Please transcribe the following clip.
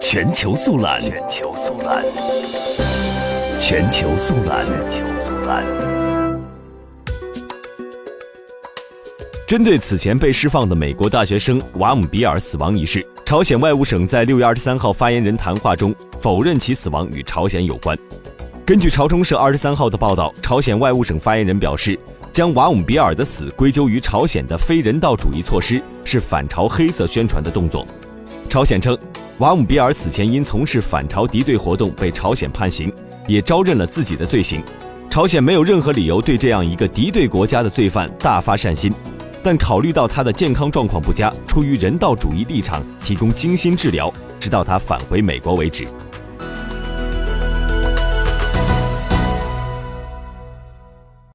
全球速览，全球速览，全球速览，全球速览。针对此前被释放的美国大学生瓦姆比尔死亡一事，朝鲜外务省在六月二十三号发言人谈话中否认其死亡与朝鲜有关。根据朝中社二十三号的报道，朝鲜外务省发言人表示，将瓦姆比尔的死归咎于朝鲜的非人道主义措施是反朝黑色宣传的动作。朝鲜称，瓦姆比尔此前因从事反朝敌对活动被朝鲜判刑，也招认了自己的罪行。朝鲜没有任何理由对这样一个敌对国家的罪犯大发善心，但考虑到他的健康状况不佳，出于人道主义立场，提供精心治疗，直到他返回美国为止。